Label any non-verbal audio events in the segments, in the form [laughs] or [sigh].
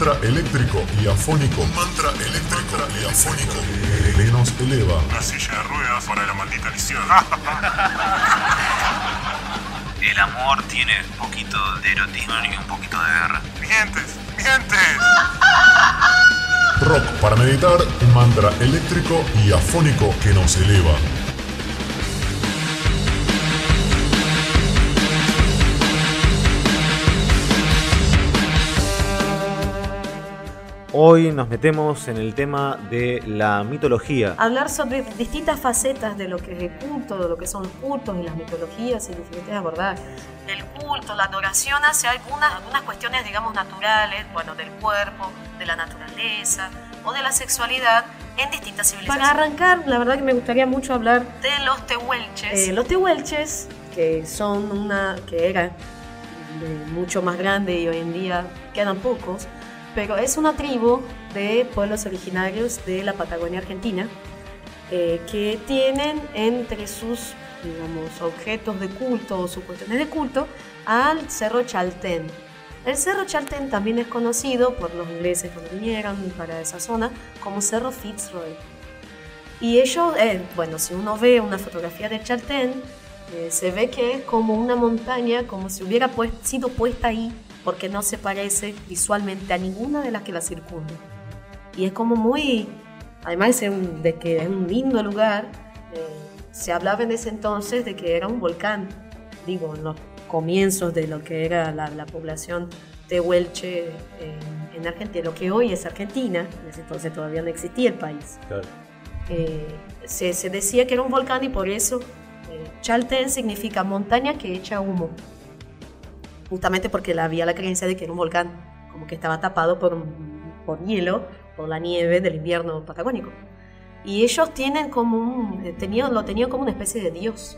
mantra eléctrico y afónico. Mantra eléctrico y afónico que nos eleva. Una silla de ruedas para la maldita lisión. [laughs] El amor tiene un poquito de erotismo y un poquito de guerra. ¡Mientes! ¡Mientes! Rock para meditar, un mantra eléctrico y afónico que nos eleva. Hoy nos metemos en el tema de la mitología. Hablar sobre distintas facetas de lo que es el culto, de lo que son los cultos y las mitologías y diferentes abordajes. El culto, la adoración hacia algunas, algunas cuestiones, digamos, naturales, bueno, del cuerpo, de la naturaleza o de la sexualidad en distintas civilizaciones. Para arrancar, la verdad que me gustaría mucho hablar de los tehuelches. Eh, los tehuelches, que son una, que era mucho más grande y hoy en día quedan pocos, pero es una tribu de pueblos originarios de la Patagonia Argentina eh, que tienen entre sus digamos, objetos de culto o sus cuestiones de culto al Cerro Chaltén. El Cerro Chaltén también es conocido por los ingleses cuando vinieron para esa zona como Cerro Fitzroy. Y ellos, eh, bueno, si uno ve una fotografía de Chaltén, eh, se ve que es como una montaña, como si hubiera sido puesta ahí porque no se parece visualmente a ninguna de las que la circundan. Y es como muy, además de que es un lindo lugar, eh, se hablaba en ese entonces de que era un volcán, digo, en los comienzos de lo que era la, población de Huelche en Argentina, lo que hoy es Argentina, en ese entonces todavía no existía el país. Eh, se, se, decía que era un volcán y por eso eh, Chaltén significa montaña que echa humo justamente porque había la creencia de que era un volcán, como que estaba tapado por, por hielo, por la nieve del invierno patagónico. Y ellos tienen como un, eh, tenían, lo tenían como una especie de dios.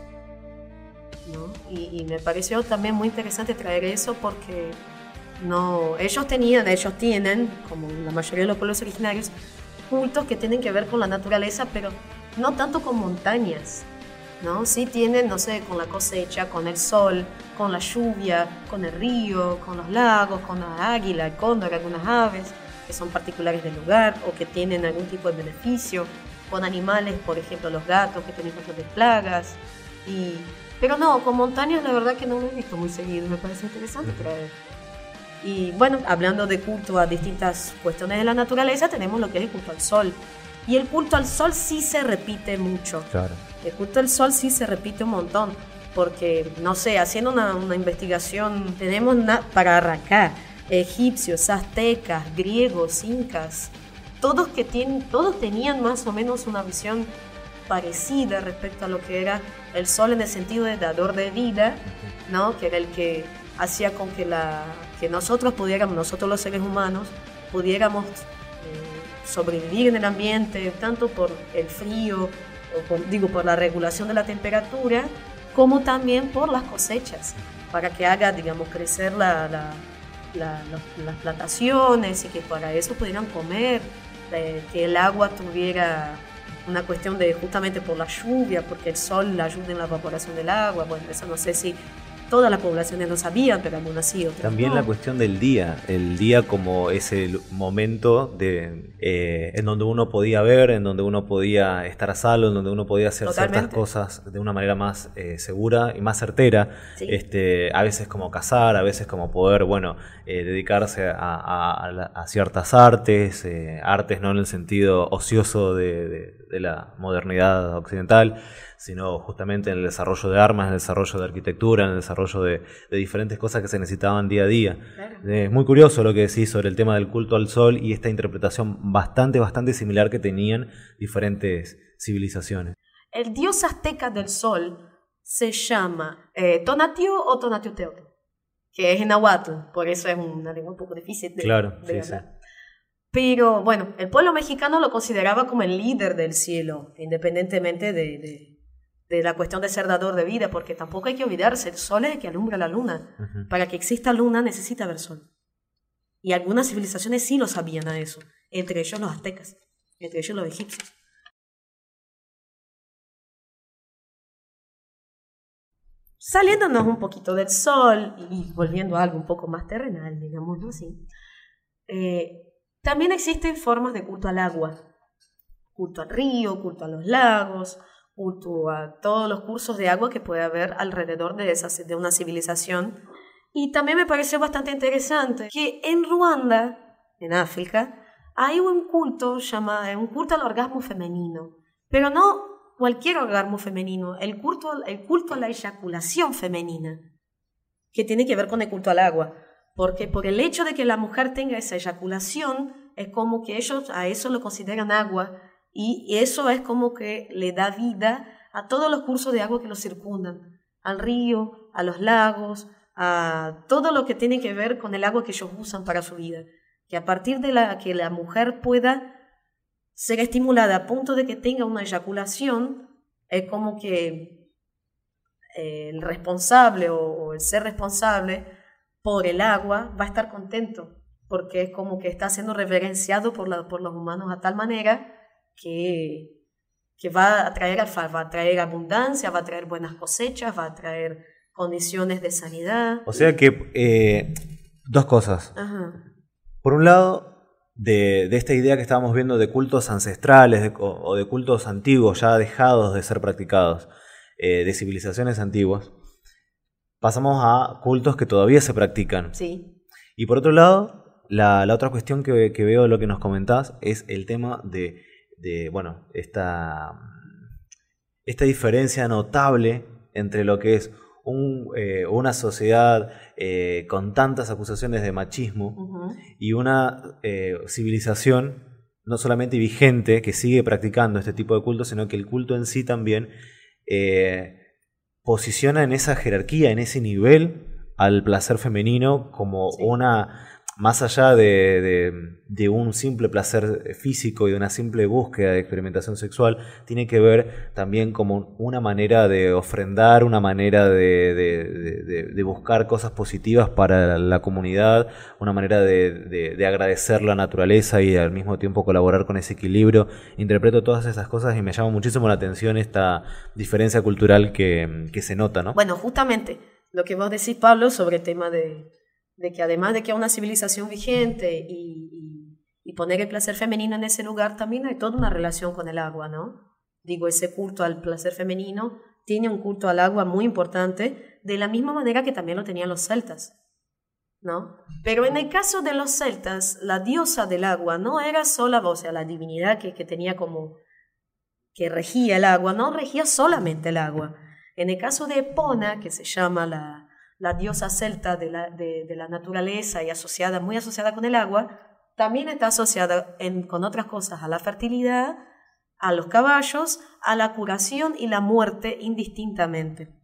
Y, me pareció también muy interesante traer eso porque no, ellos tenían, ellos tienen, como la mayoría de los pueblos originarios, cultos que tienen que ver con la naturaleza, pero no tanto con montañas, ¿no? Sí tienen, no sé, con la cosecha, con el sol, con la lluvia, con el río, con los lagos, con la águila, el cóndor, algunas aves que son particulares del lugar o que tienen algún tipo de beneficio, con animales, por ejemplo, los gatos que tienen cosas de plagas. Y... Pero no, con montañas la verdad que no lo he visto muy seguido, me parece interesante traer. Y bueno, hablando de culto a distintas cuestiones de la naturaleza, tenemos lo que es el culto al sol. Y el culto al sol sí se repite mucho. Claro. El culto al sol sí se repite un montón, porque, no sé, haciendo una, investigación, tenemos para arrancar egipcios, aztecas, griegos, incas, todos, que tienen, todos tenían más o menos una visión parecida respecto a lo que era el sol en el sentido de dador de vida, ¿no? que era el que hacía con que, la, que nosotros pudiéramos, nosotros los seres humanos, pudiéramos eh, sobrevivir en el ambiente, tanto por el frío, digo, por la regulación de la temperatura, como también por las cosechas, para que haga, digamos, crecer la, las plantaciones y que para eso pudieran comer, que el agua tuviera una cuestión de justamente por la lluvia, porque el sol ayuda en la evaporación del agua, bueno, eso no sé si todas las poblaciones lo sabían, pero algunas sí, otras También la cuestión del día, el día como ese momento de, eh, en donde uno podía ver, en donde uno podía estar a salvo, en donde uno podía hacer ciertas cosas de una manera más eh, segura y más certera, este, a veces como cazar, a veces como poder, bueno, eh, dedicarse a, ciertas artes, artes no en el sentido ocioso de la modernidad occidental, sino justamente en el desarrollo de armas, en el desarrollo de arquitectura, en el desarrollo de, diferentes cosas que se necesitaban día a día. Es muy curioso lo que decís sobre el tema del culto al sol y esta interpretación bastante, bastante similar que tenían diferentes civilizaciones. El dios azteca del sol se llama eh, Tonatio o Tonatiuh que es en Nahuatl, por eso es una lengua un poco difícil de, claro, sí, Sí. Pero bueno, el pueblo mexicano lo consideraba como el líder del cielo, independientemente de de la cuestión de ser dador de vida, porque tampoco hay que olvidarse, el sol es el que alumbra la luna. Para que exista luna necesita haber sol. Y algunas civilizaciones sí lo sabían a eso, entre ellos los aztecas, entre ellos los egipcios. Saliéndonos un poquito del sol y volviendo a algo un poco más terrenal, digámoslo así, Eh, también existen formas de culto al agua, culto al río, culto a los lagos, culto a todos los cursos de agua que puede haber alrededor de, esa, de una civilización. Y también me pareció bastante interesante que en Ruanda, en África, hay un culto llamado, un culto al orgasmo femenino, pero no cualquier orgasmo femenino, el culto, el culto a la eyaculación femenina, que tiene que ver con el culto al agua. Porque por el hecho de que la mujer tenga esa eyaculación, es como que ellos a eso lo consideran agua y eso es como que le da vida a todos los cursos de agua que lo circundan, al río, a los lagos, a todo lo que tiene que ver con el agua que ellos usan para su vida. Que a partir de la que la mujer pueda ser estimulada a punto de que tenga una eyaculación, es como que eh, el responsable o, el ser responsable por el agua va a estar contento, porque es como que está siendo reverenciado por, por los humanos a tal manera que, que va, a traer, va a traer abundancia, va a traer buenas cosechas, va a traer condiciones de sanidad. O sea que eh, dos cosas. Por un lado, de, esta idea que estábamos viendo de cultos ancestrales o, de cultos antiguos ya dejados de ser practicados, eh, de civilizaciones antiguas, pasamos a cultos que todavía se practican. Sí. Y por otro lado, la, otra cuestión que, que, veo de lo que nos comentás es el tema de, de bueno, esta, esta diferencia notable entre lo que es eh, una sociedad eh, con tantas acusaciones de machismo y una eh, civilización no solamente vigente que sigue practicando este tipo de culto, sino que el culto en sí también posiciona en esa jerarquía, en ese nivel al placer femenino como una más allá de, un simple placer físico y de una simple búsqueda de experimentación sexual, tiene que ver también como una manera de ofrendar, una manera de, buscar cosas positivas para la comunidad, una manera de, agradecer la naturaleza y al mismo tiempo colaborar con ese equilibrio. Interpreto todas esas cosas y me llama muchísimo la atención esta diferencia cultural que, que se nota, ¿no? Bueno, justamente lo que vos decís, Pablo, sobre el tema de de que además de que hay una civilización vigente y, y, poner el placer femenino en ese lugar, también hay toda una relación con el agua, ¿no? Digo, ese culto al placer femenino tiene un culto al agua muy importante, de la misma manera que también lo tenían los celtas, ¿no? Pero en el caso de los celtas, la diosa del agua no era sola, o sea, la divinidad que, que tenía como, que regía el agua, no regía solamente el agua. En el caso de Epona, que se llama la, la diosa celta de la, de, la naturaleza y asociada, muy asociada con el agua, también está asociada con otras cosas a la fertilidad, a los caballos, a la curación y la muerte indistintamente.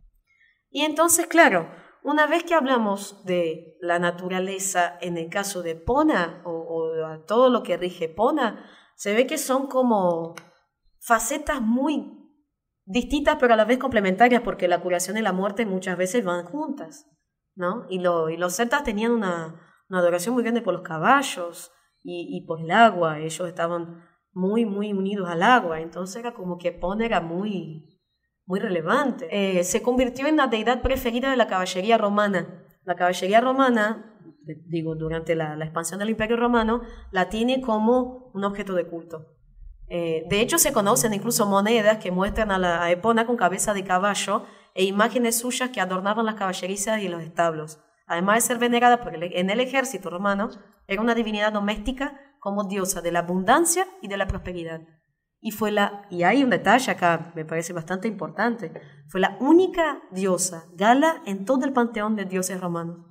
Y entonces, claro, una vez que hablamos de la naturaleza en el caso de Pona o, o todo lo que rige Pona, se ve que son como facetas muy distintas pero a la vez complementarias porque la curación y la muerte muchas veces van juntas, Y, lo, y los celtas tenían una, una, adoración muy grande por los caballos y, por el agua, ellos estaban muy, muy unidos al agua, entonces era como que Pon era muy, muy relevante. Eh, se convirtió en la deidad preferida de la caballería romana. La caballería romana, digo, durante la, expansión del Imperio Romano, la tiene como un objeto de culto. Eh, de hecho, se conocen incluso monedas que muestran a la Epona con cabeza de caballo e imágenes suyas que adornaban las caballerizas y los establos. Además de ser venerada por en el ejército romano, era una divinidad doméstica como diosa de la abundancia y de la prosperidad. Y, fue la, y hay un detalle acá, me parece bastante importante, fue la única diosa gala en todo el panteón de dioses romanos.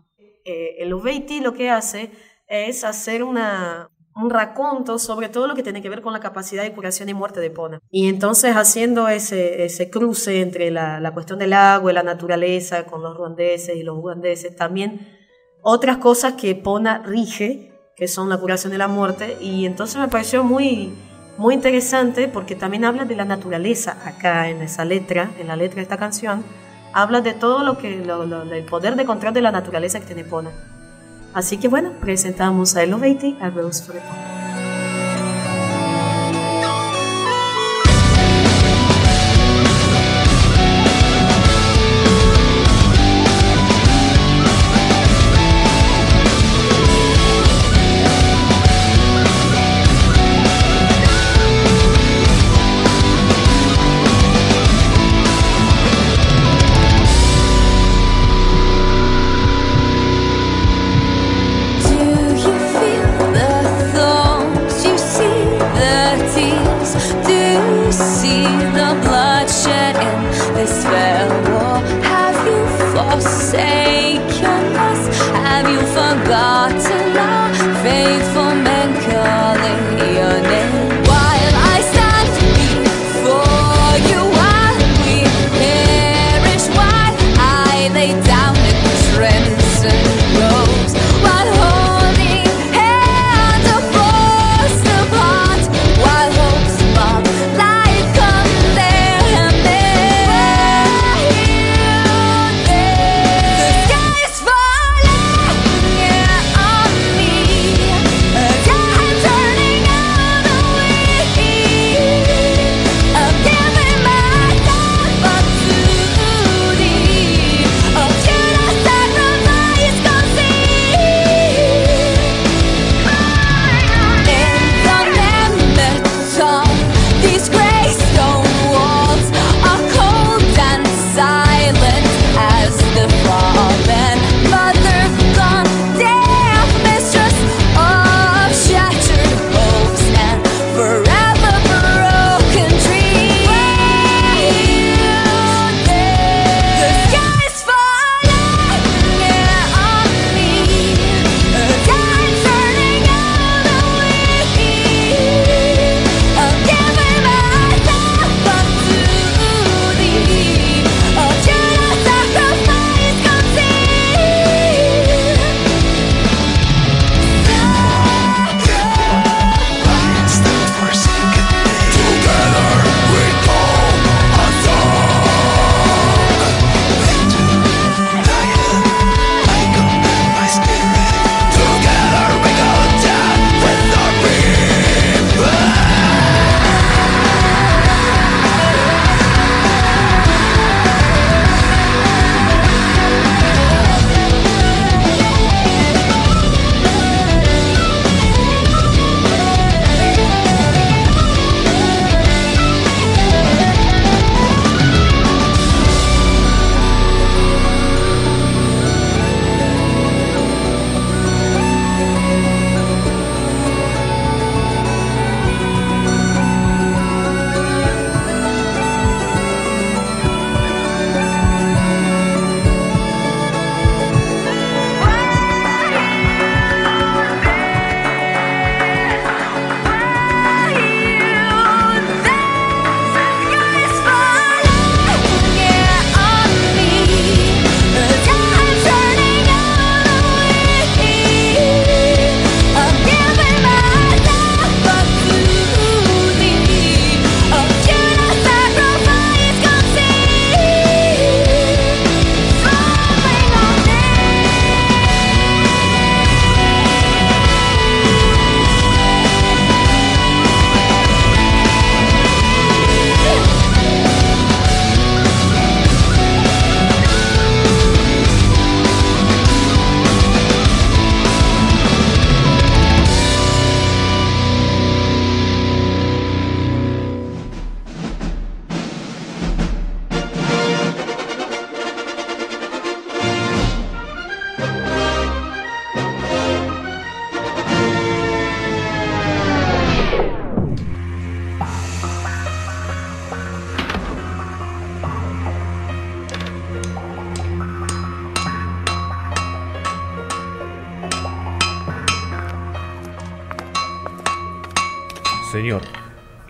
Eh, el Uveiti lo que hace es hacer una, un raconto sobre todo lo que tiene que ver con la capacidad de curación y muerte de Pona. Y entonces haciendo ese, ese cruce entre la, la, cuestión del agua y la naturaleza con los ruandeses y los ugandeses, también otras cosas que Pona rige, que son la curación y la muerte, y entonces me pareció muy, muy interesante porque también habla de la naturaleza acá en esa letra, en la letra de esta canción, habla de todo lo que, lo, el poder de control de la naturaleza que tiene Pona. Así que bueno, presentamos a Elevate a Rose for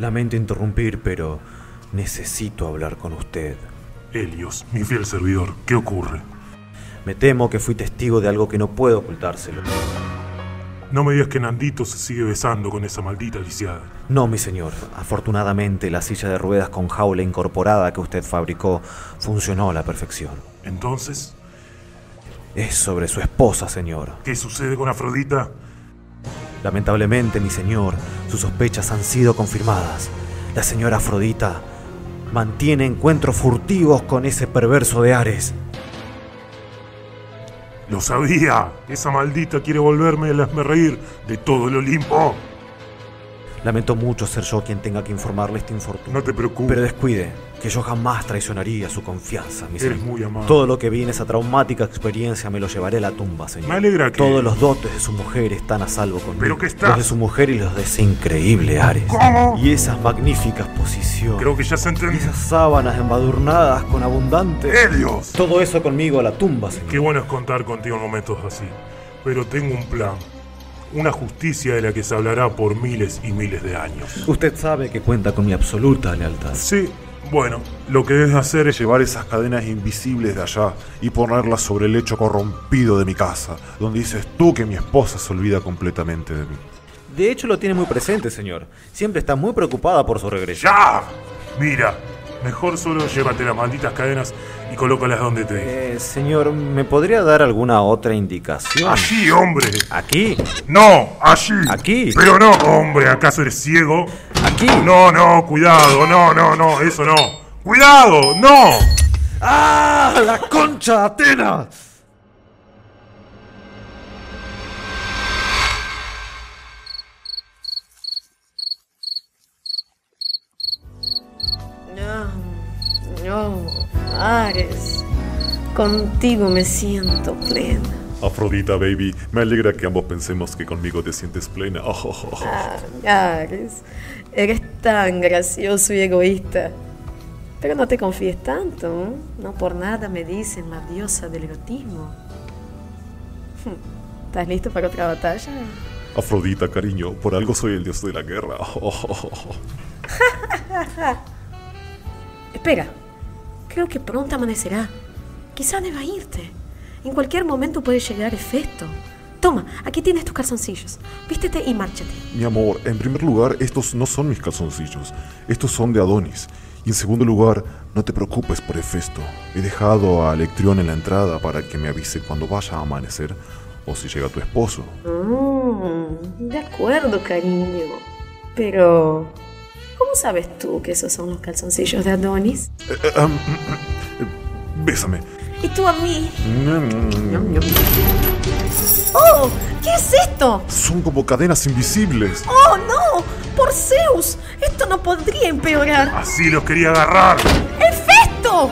lamento interrumpir, pero necesito hablar con usted. Helios, mi fiel servidor, ¿qué ocurre? Me temo que fui testigo de algo que no puedo ocultárselo. No me digas que Nandito se sigue besando con esa maldita lisiada. No, mi señor. Afortunadamente, la silla de ruedas con jaula incorporada que usted fabricó funcionó a la perfección. Entonces, Es sobre su esposa, señor. ¿qué sucede con Afrodita? Lamentablemente, mi señor, sus sospechas han sido confirmadas. La señora Afrodita mantiene encuentros furtivos con ese perverso de Ares. Lo sabía. Esa maldita quiere volverme el reír de todo el Olimpo. Lamento mucho ser yo quien tenga que informarle este infortunio. No te preocupes. Pero descuide, que yo jamás traicionaría su confianza, mi Eres señor. muy amable. Todo lo que vi en esa traumática experiencia me lo llevaré a la tumba, señor. Me alegra que- Todos los dotes de su mujer están a salvo conmigo. ¿Pero qué estás? Los de su mujer y los de ese increíble Ares. ¿Cómo? Y esas magníficas posiciones. Creo que ya se entendió. esas sábanas embadurnadas con abundante... ¡Helios! Todo eso conmigo a la tumba, señor. Qué bueno es contar contigo en momentos así. Pero tengo un plan. Una justicia de la que se hablará por miles y miles de años. Usted sabe que cuenta con mi absoluta lealtad. Sí, bueno, lo que debes hacer es Llevar esas cadenas invisibles de allá y ponerlas sobre el lecho corrompido de mi casa, donde dices tú que mi esposa se olvida completamente de mí. De hecho, lo tiene muy presente, señor. Siempre está muy preocupada por su regreso. ¡Ya! Mira, mejor solo llévate las malditas cadenas y colócalas donde te dije. Eh, señor, ¿me podría dar alguna otra indicación? ¡Allí, hombre! ¿Aquí? ¡No! ¡Allí! Aquí. Pero no, hombre, ¿acaso eres ciego? ¿Aquí? No, no, cuidado, no, no, no, eso no. ¡Cuidado! ¡No! ¡Ah! ¡La concha de Atenas! No, no, Ares, contigo me siento plena. Afrodita, baby, me alegra que ambos pensemos que conmigo te sientes plena. Oh, oh, oh. Ah, Ares, eres tan gracioso y egoísta. Pero no te confíes tanto, ¿eh? no por nada me dicen la diosa del erotismo. ¿Estás listo para otra batalla? Afrodita, cariño, por algo soy el dios de la guerra. [laughs] Espera, creo que pronto amanecerá. Quizá deba irte. En cualquier momento puede llegar Hefesto. Toma, aquí tienes tus calzoncillos. Vístete y márchate. Mi amor, en primer lugar, estos no son mis calzoncillos. Estos son de Adonis. Y en segundo lugar, no te preocupes por Hefesto. He dejado a Electrión en la entrada para que me avise cuando vaya a amanecer o si llega tu esposo. Mm, de acuerdo, cariño. Pero, ¿cómo sabes tú que esos son los calzoncillos de Adonis? Eh, eh, am, bésame. ¿Y tú a mí? ¡Oh! ¿Qué es esto? Son como cadenas invisibles. ¡Oh, no! ¡Por Zeus! Esto no podría empeorar. Así los quería agarrar. ¡Hefesto!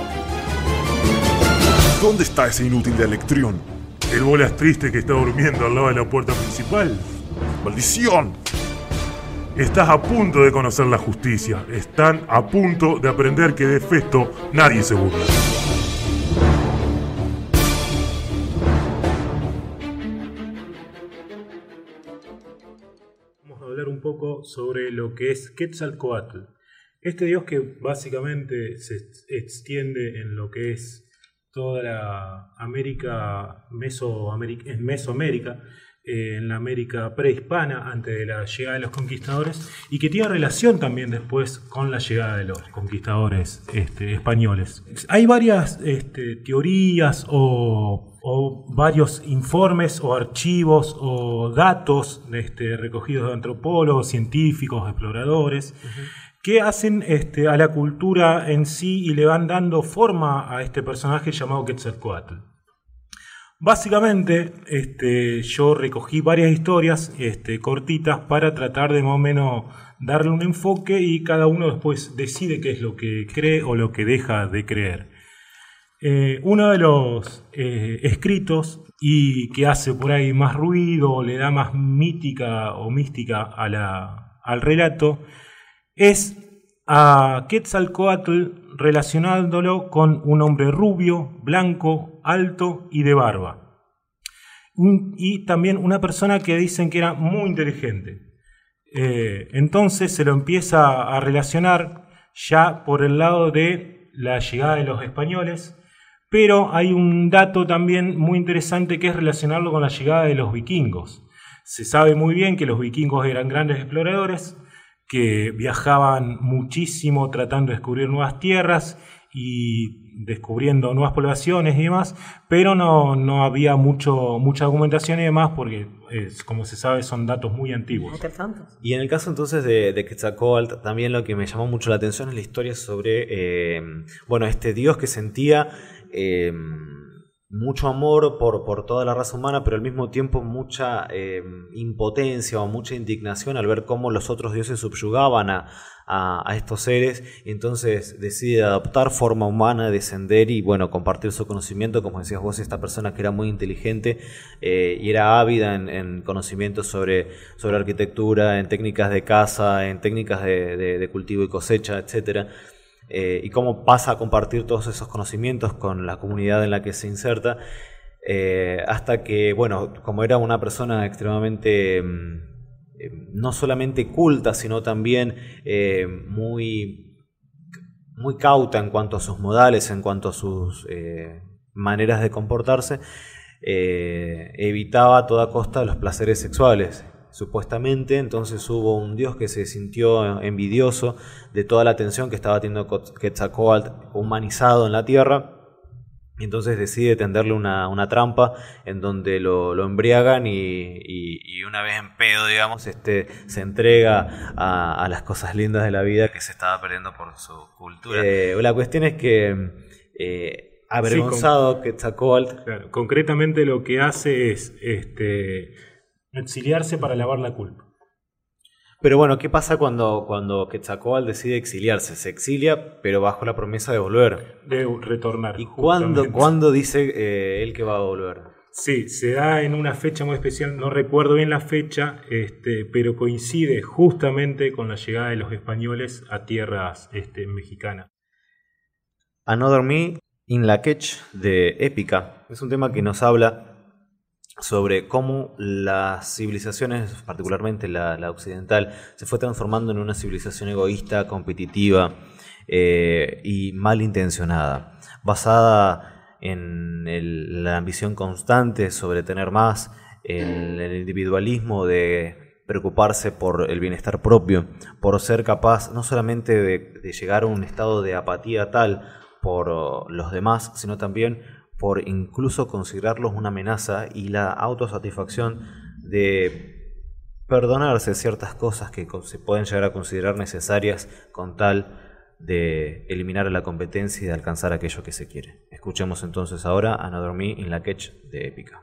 ¿Dónde está ese inútil de Electrión? El bolas triste que está durmiendo al lado de la puerta principal. ¡Maldición! Estás a punto de conocer la justicia. Están a punto de aprender que de Festo nadie se burla. Vamos a hablar un poco sobre lo que es Quetzalcoatl. Este dios que básicamente se extiende en lo que es toda la América, Mesoamérica, en Mesoamérica, en la América prehispana, antes de la llegada de los conquistadores, y que tiene relación también después con la llegada de los conquistadores este, españoles. Hay varias este, teorías o, o varios informes o archivos o datos este, recogidos de antropólogos, científicos, exploradores, que hacen este, a la cultura en sí y le van dando forma a este personaje llamado Quetzalcoatl. Básicamente, este, yo recogí varias historias este, cortitas para tratar de más o menos darle un enfoque y cada uno después decide qué es lo que cree o lo que deja de creer. Eh, uno de los eh, escritos y que hace por ahí más ruido, le da más mítica o mística al relato, es a Quetzalcoatl relacionándolo con un hombre rubio, blanco, alto y de barba. Y también una persona que dicen que era muy inteligente. Eh, entonces se lo empieza a relacionar ya por el lado de la llegada de los españoles, pero hay un dato también muy interesante que es relacionarlo con la llegada de los vikingos. Se sabe muy bien que los vikingos eran grandes exploradores, que viajaban muchísimo tratando de descubrir nuevas tierras y descubriendo nuevas poblaciones y demás, pero no, no había mucho, mucha documentación y demás porque, como se sabe, son datos muy antiguos. Y en el caso entonces de, de Quetzalcoatl, también lo que me llamó mucho la atención es la historia sobre, eh, bueno, este dios que sentía... Eh, mucho amor por, por, toda la raza humana, pero al mismo tiempo mucha eh, impotencia o mucha indignación al ver cómo los otros dioses subyugaban a, a, estos seres. entonces decide adoptar forma humana, descender y bueno, compartir su conocimiento, como decías vos, esta persona que era muy inteligente eh, y era ávida en, conocimientos sobre, sobre arquitectura, en técnicas de caza, en técnicas de, de cultivo y cosecha, etcétera. Eh, y cómo pasa a compartir todos esos conocimientos con la comunidad en la que se inserta, eh, hasta que, bueno, como era una persona extremadamente, mm, eh, no solamente culta, sino también muy, muy cauta en cuanto a sus modales, en cuanto a sus maneras de comportarse, evitaba a toda costa los placeres sexuales supuestamente, entonces hubo un dios que se sintió envidioso de toda la atención que estaba teniendo Quetzalcoatl humanizado en la tierra, y entonces decide tenderle una, trampa en donde lo, embriagan y, una vez en pedo, digamos, este, se entrega a, las cosas lindas de la vida que se estaba perdiendo por su cultura. Eh, la cuestión es que... Eh, avergonzado Quetzalcoatl. concretamente lo que hace es este, Exiliarse para lavar la culpa. Pero bueno, ¿qué pasa cuando, cuando Quetzalcóatl decide exiliarse? Se exilia, pero bajo la promesa de volver. De retornar. ¿Y cuándo, dice eh, él que va a volver? Sí, se da en una fecha muy especial, no recuerdo bien la fecha, este, pero coincide justamente con la llegada de los españoles a tierras este, mexicanas. Another Me in la Quech de Épica es un tema que nos habla sobre cómo las civilizaciones, particularmente la, occidental, se fue transformando en una civilización egoísta, competitiva eh, y malintencionada, basada en la ambición constante sobre tener más, en el individualismo de preocuparse por el bienestar propio, por ser capaz no solamente de llegar a un estado de apatía tal por los demás, sino también por incluso considerarlos una amenaza y la autosatisfacción de perdonarse ciertas cosas que se pueden llegar a considerar necesarias con tal de eliminar la competencia y de alcanzar aquello que se quiere. Escuchemos entonces ahora Another Me in la Catch de Épica.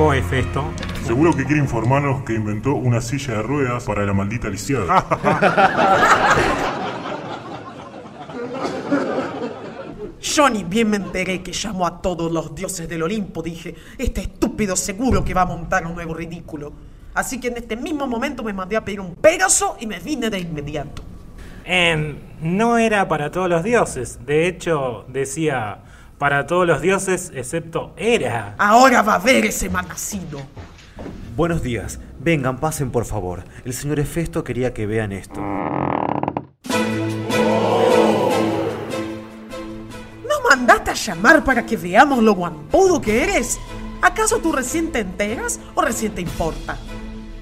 Convocó Hefesto? Seguro que quiere informarnos que inventó una silla de ruedas para la maldita lisiada. [laughs] Johnny bien me enteré que llamó a todos los dioses del Olimpo. Dije, este estúpido seguro que va a montar un nuevo ridículo. Así que en este mismo momento me mandé a pedir un Pégaso y me vine de inmediato. no era para todos los dioses. De hecho, decía para todos los dioses excepto Hera. Ahora va a ver ese malnacido. Buenos días. Vengan, pasen por favor. El señor Hefesto quería que vean esto. ¿No mandaste a llamar para que veamos lo guampudo que eres? ¿Acaso tú recién te enteras o recién te importa?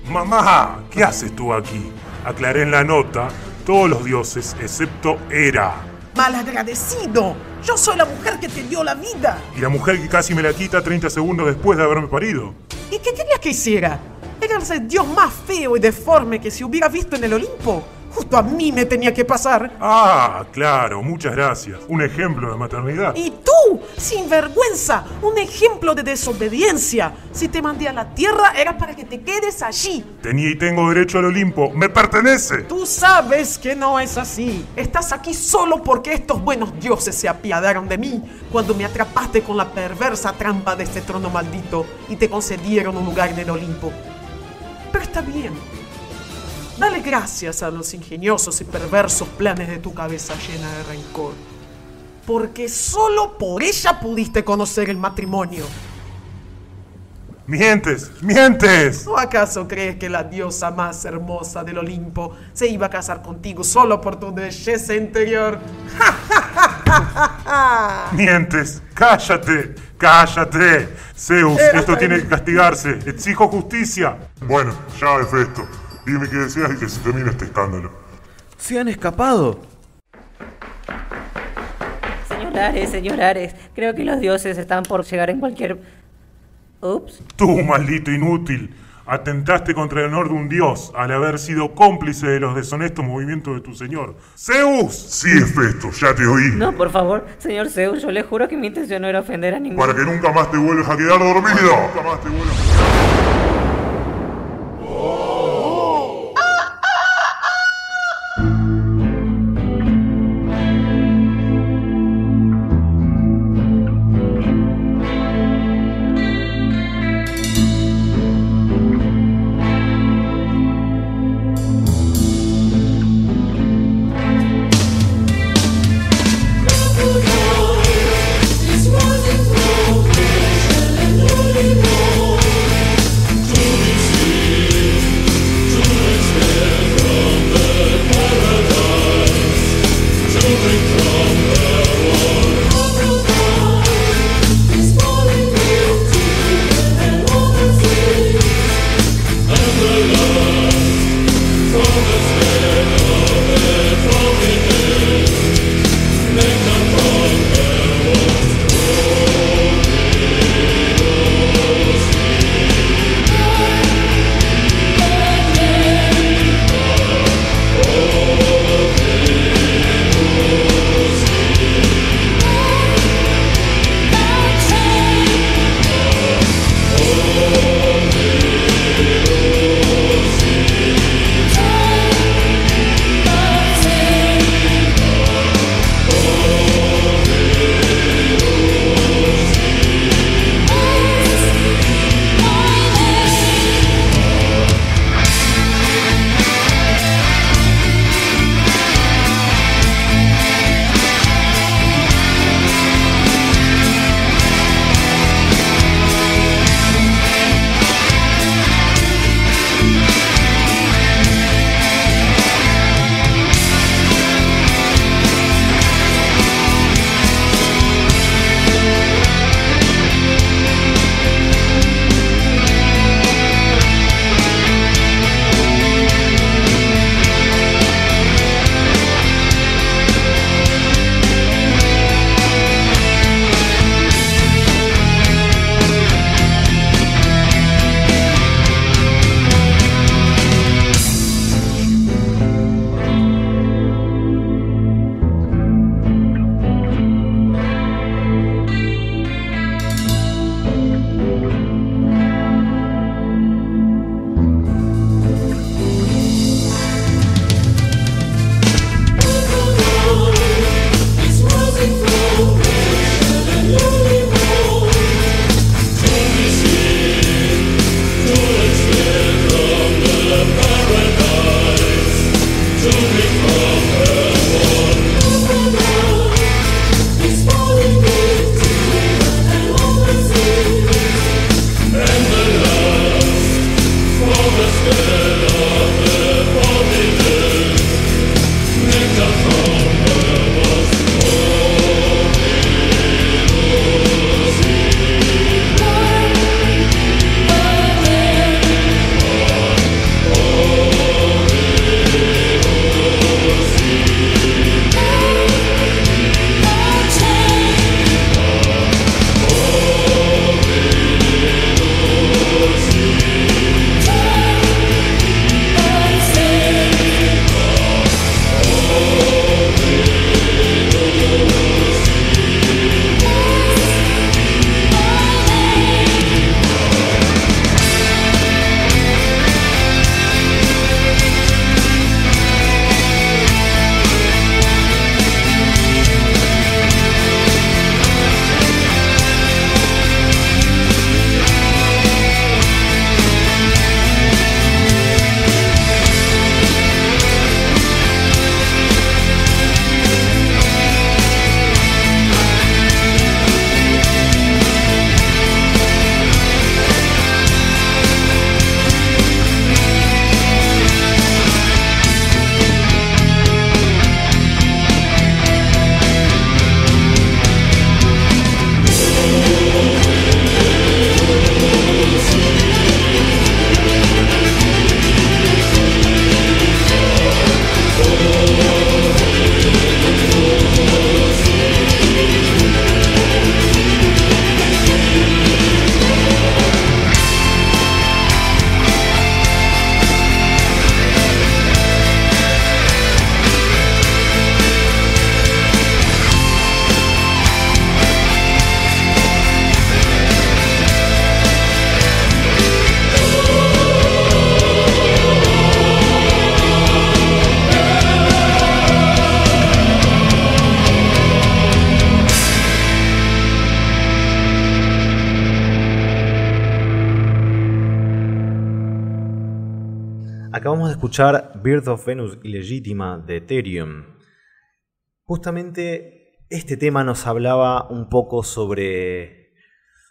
Mamá, ¿qué haces tú aquí? Aclaré en la nota todos los dioses excepto Hera. Malagradecido. Yo soy la mujer que te dio la vida. Y la mujer que casi me la quita 30 segundos después de haberme parido. ¿Y qué querías que hiciera? Eras el dios más feo y deforme que se hubiera visto en el Olimpo. Justo a mí me tenía que pasar. Ah, claro, muchas gracias. Un ejemplo de maternidad. Y tú, sin vergüenza, un ejemplo de desobediencia. Si te mandé a la tierra era para que te quedes allí. Tenía y tengo derecho al Olimpo. ¡Me pertenece! Tú sabes que no es así. Estás aquí solo porque estos buenos dioses se apiadaron de mí cuando me atrapaste con la perversa trampa de este trono maldito y te concedieron un lugar en el Olimpo. Pero está bien. Dale gracias a los ingeniosos y perversos planes de tu cabeza llena de rencor. Porque solo por ella pudiste conocer el matrimonio. ¡Mientes! ¡Mientes! ¿O acaso crees que la diosa más hermosa del Olimpo se iba a casar contigo solo por tu belleza interior? [laughs] ¡Mientes! ¡Cállate! ¡Cállate! Zeus, esto tiene que castigarse. Exijo justicia. Bueno, ya es esto. Dime qué deseas y que se termine este escándalo. ¡Se han escapado! Señor Ares, señor Ares, creo que los dioses están por llegar en cualquier... Ups. Tú, maldito inútil. Atentaste contra el honor de un dios al haber sido cómplice de los deshonestos movimientos de tu señor. ¡Zeus! Sí, Hefesto, ya te oí. No, por favor, señor Zeus, yo le juro que mi intención no era ofender a ninguno. Para que nunca más te vuelvas a quedar dormido. Nunca más te vuelvas. Birth of Venus Illegítima de Ethereum. Justamente este tema nos hablaba un poco sobre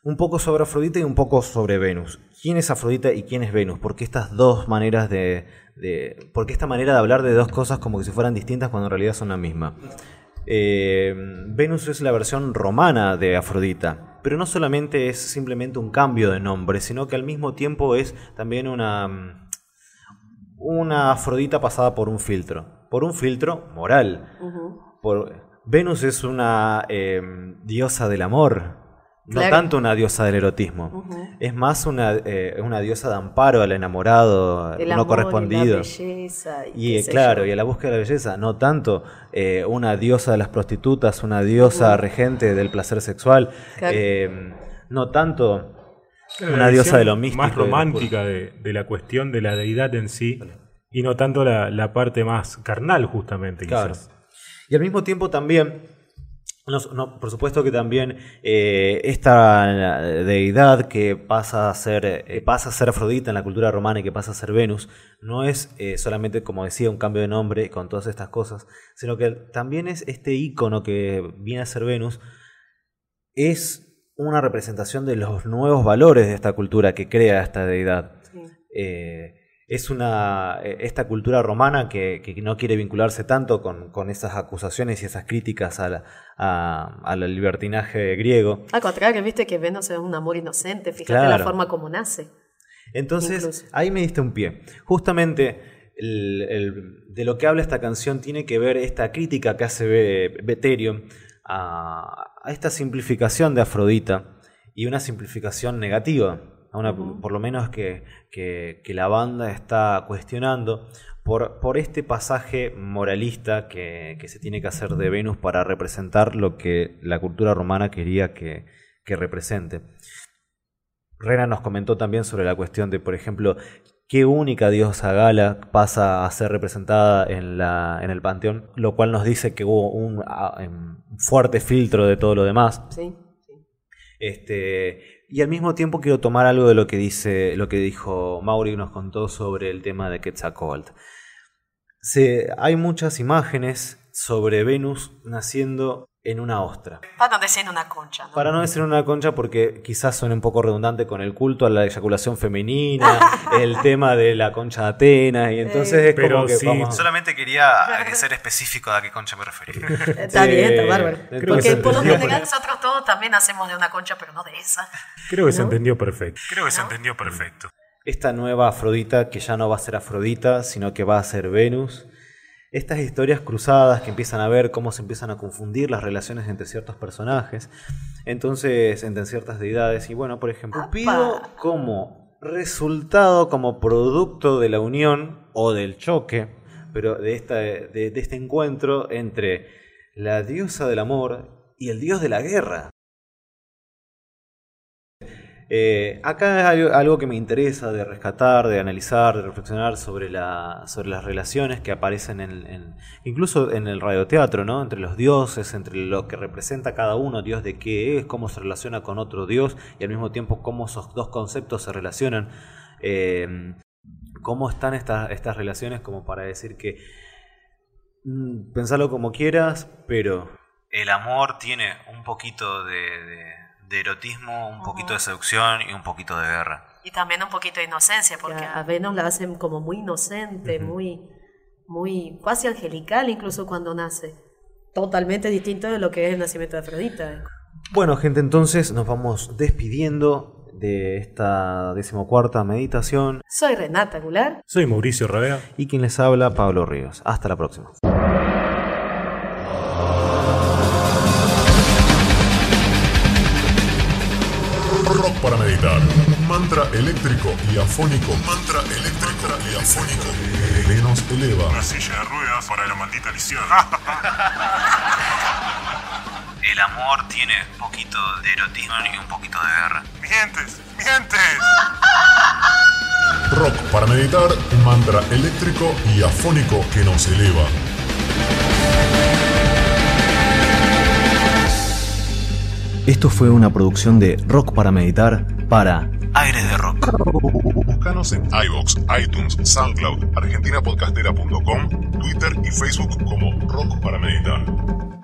un poco sobre Afrodita y un poco sobre Venus. ¿Quién es Afrodita y quién es Venus? Porque estas dos maneras de, de porque esta manera de hablar de dos cosas como que si fueran distintas cuando en realidad son la misma. Eh, Venus es la versión romana de Afrodita, pero no solamente es simplemente un cambio de nombre, sino que al mismo tiempo es también una, una Afrodita pasada por un filtro, por un filtro moral. por, Venus es una eh, diosa del amor, no tanto una diosa del erotismo. Es más una, eh, una, diosa de amparo al enamorado no correspondido. Y, la belleza, y, claro, y a la búsqueda de la belleza. No tanto eh, una diosa de las prostitutas, una diosa regente del placer sexual. No tanto una diosa de lo místico. Más romántica de, la cuestión de la deidad en sí. Y no tanto la, parte más carnal, justamente, quizás. Y al mismo tiempo también no, por supuesto que también eh, esta deidad que pasa a ser eh, pasa a ser Afrodita en la cultura romana y que pasa a ser Venus no es eh, solamente como decía un cambio de nombre con todas estas cosas, sino que también es este icono que viene a ser Venus es una representación de los nuevos valores de esta cultura que crea esta deidad es una eh, esta cultura romana que, no quiere vincularse tanto con, esas acusaciones y esas críticas a al libertinaje griego. Al contrario, viste que Venus es un amor inocente, fíjate la forma como nace. Entonces, ahí me diste un pie. Justamente de lo que habla esta canción tiene que ver esta crítica que hace Beterium a, a esta simplificación de Afrodita y una simplificación negativa por lo menos que, la banda está cuestionando por, por este pasaje moralista que, se tiene que hacer de Venus para representar lo que la cultura romana quería que, represente. Rena nos comentó también sobre la cuestión de, por ejemplo, qué única diosa gala pasa a ser representada en, la, en el panteón, lo cual nos dice que hubo un, em, fuerte filtro de todo lo demás. Sí. Este, y al mismo tiempo quiero tomar algo de lo que dice, lo que dijo Mauri y nos contó sobre el tema de Quetzalcoatl. Se, hay muchas imágenes sobre Venus naciendo en una ostra. Para no decir una concha. ¿no? Para no decir una concha porque quizás suene un poco redundante con el culto a la eyaculación femenina, [laughs] el tema de la concha de Atenas, y entonces es como que Solamente quería ser específico a qué concha me refería. [laughs] está bien, está bárbaro. porque por lo general nosotros todos también hacemos de una concha, pero no de esa. Creo que se entendió perfecto. Creo que se entendió perfecto. Esta nueva Afrodita, que ya no va a ser Afrodita, sino que va a ser Venus, estas historias cruzadas que empiezan a ver cómo se empiezan a confundir las relaciones entre ciertos personajes, entonces entre ciertas deidades. Y bueno, por ejemplo, pido como resultado, como producto de la unión o del choque, pero de, esta, de este encuentro entre la diosa del amor y el dios de la guerra. Eh, acá hay algo que me interesa de rescatar, de analizar, de reflexionar sobre, la, sobre las relaciones que aparecen en, incluso en el radioteatro, ¿no? entre los dioses, entre lo que representa cada uno, Dios de qué es, cómo se relaciona con otro Dios y al mismo tiempo cómo esos dos conceptos se relacionan. Eh, cómo están estas, estas relaciones como para decir que mm, pensarlo como quieras, pero el amor tiene un poquito de erotismo, un poquito de seducción y un poquito de guerra. Y también un poquito de inocencia, porque a Venus la hacen como muy inocente, muy, muy casi angelical incluso cuando nace. Totalmente distinto de lo que es el nacimiento de Afrodita. Bueno, gente, entonces nos vamos despidiendo de esta decimocuarta meditación. Soy Renata Gular. Soy Mauricio Ravea. Y quien les habla, Pablo Ríos. Hasta la próxima. Para meditar. Mantra eléctrico y afónico. Mantra eléctrico y afónico. Que nos eleva. Una silla de ruedas para la maldita lisión. [laughs] El amor tiene un poquito de erotismo y un poquito de guerra. ¡Mientes! ¡Mientes! Rock para meditar, mantra eléctrico y afónico que nos eleva. Esto fue una producción de Rock para Meditar para Aires de Rock. Escúchanos en iVoox, iTunes, SoundCloud, argentinapodcastera.com, Twitter y Facebook como Rock para Meditar.